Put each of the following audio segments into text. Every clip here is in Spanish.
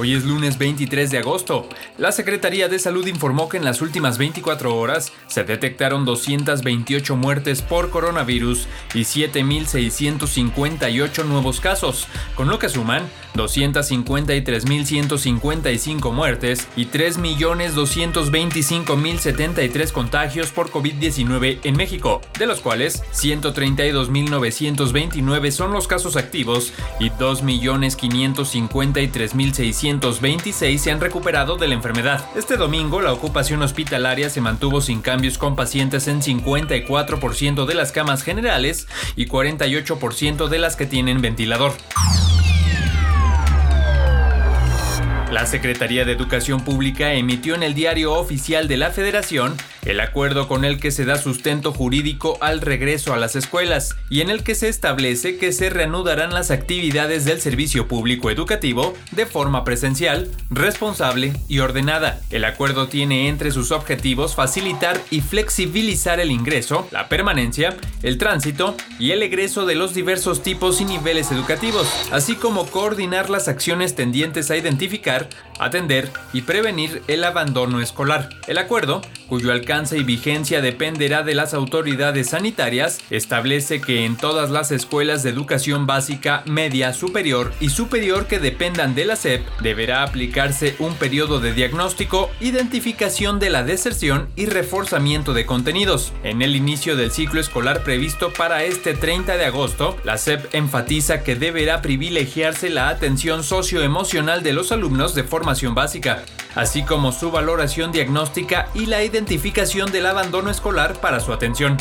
Hoy es lunes 23 de agosto. La Secretaría de Salud informó que en las últimas 24 horas se detectaron 228 muertes por coronavirus y 7.658 nuevos casos, con lo que suman 253.155 muertes y 3.225.073 contagios por COVID-19 en México, de los cuales 132.929 son los casos activos y 2.553.600 226 se han recuperado de la enfermedad. Este domingo la ocupación hospitalaria se mantuvo sin cambios con pacientes en 54% de las camas generales y 48% de las que tienen ventilador. La Secretaría de Educación Pública emitió en el Diario Oficial de la Federación el acuerdo con el que se da sustento jurídico al regreso a las escuelas y en el que se establece que se reanudarán las actividades del servicio público educativo de forma presencial, responsable y ordenada. El acuerdo tiene entre sus objetivos facilitar y flexibilizar el ingreso, la permanencia, el tránsito y el egreso de los diversos tipos y niveles educativos, así como coordinar las acciones tendientes a identificar, atender y prevenir el abandono escolar. El acuerdo, cuyo alcance y vigencia dependerá de las autoridades sanitarias, establece que en todas las escuelas de educación básica, media, superior y superior que dependan de la SEP, deberá aplicarse un periodo de diagnóstico, identificación de la deserción y reforzamiento de contenidos. En el inicio del ciclo escolar previsto para este 30 de agosto, la SEP enfatiza que deberá privilegiarse la atención socioemocional de los alumnos de formación básica, así como su valoración diagnóstica y la identificación del abandono escolar para su atención.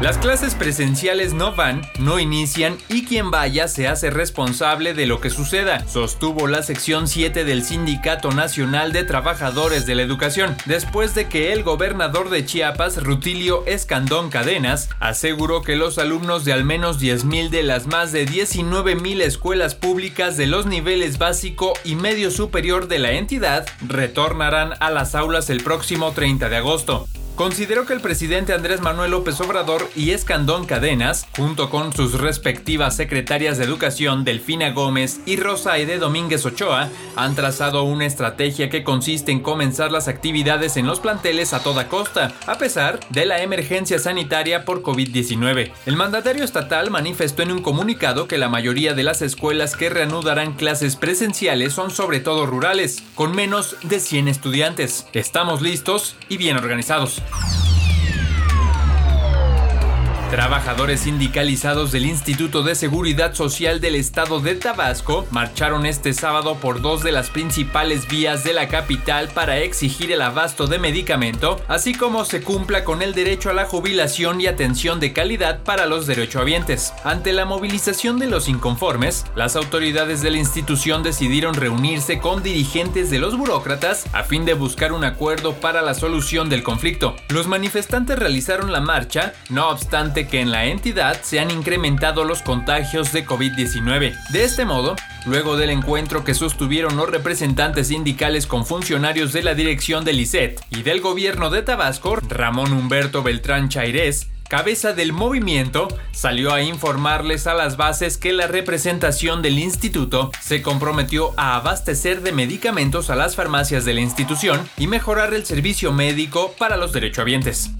Las clases presenciales no van, no inician y quien vaya se hace responsable de lo que suceda, sostuvo la sección 7 del Sindicato Nacional de Trabajadores de la Educación, después de que el gobernador de Chiapas, Rutilio Escandón Cadenas, aseguró que los alumnos de al menos 10.000 de las más de 19.000 escuelas públicas de los niveles básico y medio superior de la entidad retornarán a las aulas el próximo 30 de agosto. Considero que el presidente Andrés Manuel López Obrador y Escandón Cadenas, junto con sus respectivas secretarias de Educación Delfina Gómez y Rosaide Domínguez Ochoa, han trazado una estrategia que consiste en comenzar las actividades en los planteles a toda costa, a pesar de la emergencia sanitaria por COVID-19. El mandatario estatal manifestó en un comunicado que la mayoría de las escuelas que reanudarán clases presenciales son sobre todo rurales, con menos de 100 estudiantes. Estamos listos y bien organizados. you Trabajadores sindicalizados del Instituto de Seguridad Social del Estado de Tabasco marcharon este sábado por dos de las principales vías de la capital para exigir el abasto de medicamento, así como se cumpla con el derecho a la jubilación y atención de calidad para los derechohabientes. Ante la movilización de los inconformes, las autoridades de la institución decidieron reunirse con dirigentes de los burócratas a fin de buscar un acuerdo para la solución del conflicto. Los manifestantes realizaron la marcha, no obstante que en la entidad se han incrementado los contagios de COVID-19. De este modo, luego del encuentro que sostuvieron los representantes sindicales con funcionarios de la dirección del ICET y del gobierno de Tabasco, Ramón Humberto Beltrán Chairés, cabeza del movimiento, salió a informarles a las bases que la representación del instituto se comprometió a abastecer de medicamentos a las farmacias de la institución y mejorar el servicio médico para los derechohabientes.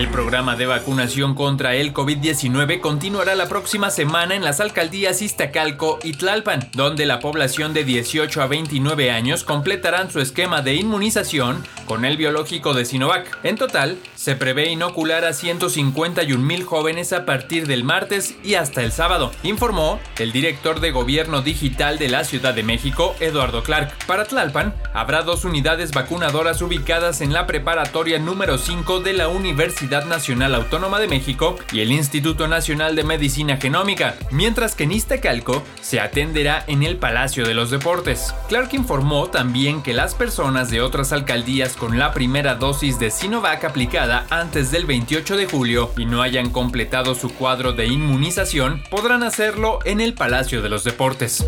El programa de vacunación contra el COVID-19 continuará la próxima semana en las alcaldías Iztacalco y Tlalpan, donde la población de 18 a 29 años completarán su esquema de inmunización con el biológico de Sinovac. En total, se prevé inocular a 151 mil jóvenes a partir del martes y hasta el sábado, informó el director de Gobierno Digital de la Ciudad de México, Eduardo Clark. Para Tlalpan, habrá dos unidades vacunadoras ubicadas en la preparatoria número 5 de la Universidad Nacional Autónoma de México y el Instituto Nacional de Medicina Genómica, mientras que en Iztacalco se atenderá en el Palacio de los Deportes. Clark informó también que las personas de otras alcaldías con la primera dosis de Sinovac aplicada antes del 28 de julio y no hayan completado su cuadro de inmunización, podrán hacerlo en el Palacio de los Deportes.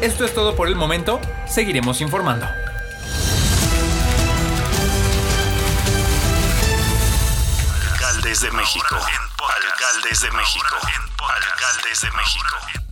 Esto es todo por el momento, seguiremos informando. Alcaldes de México. Alcaldes de México. Alcaldes de México.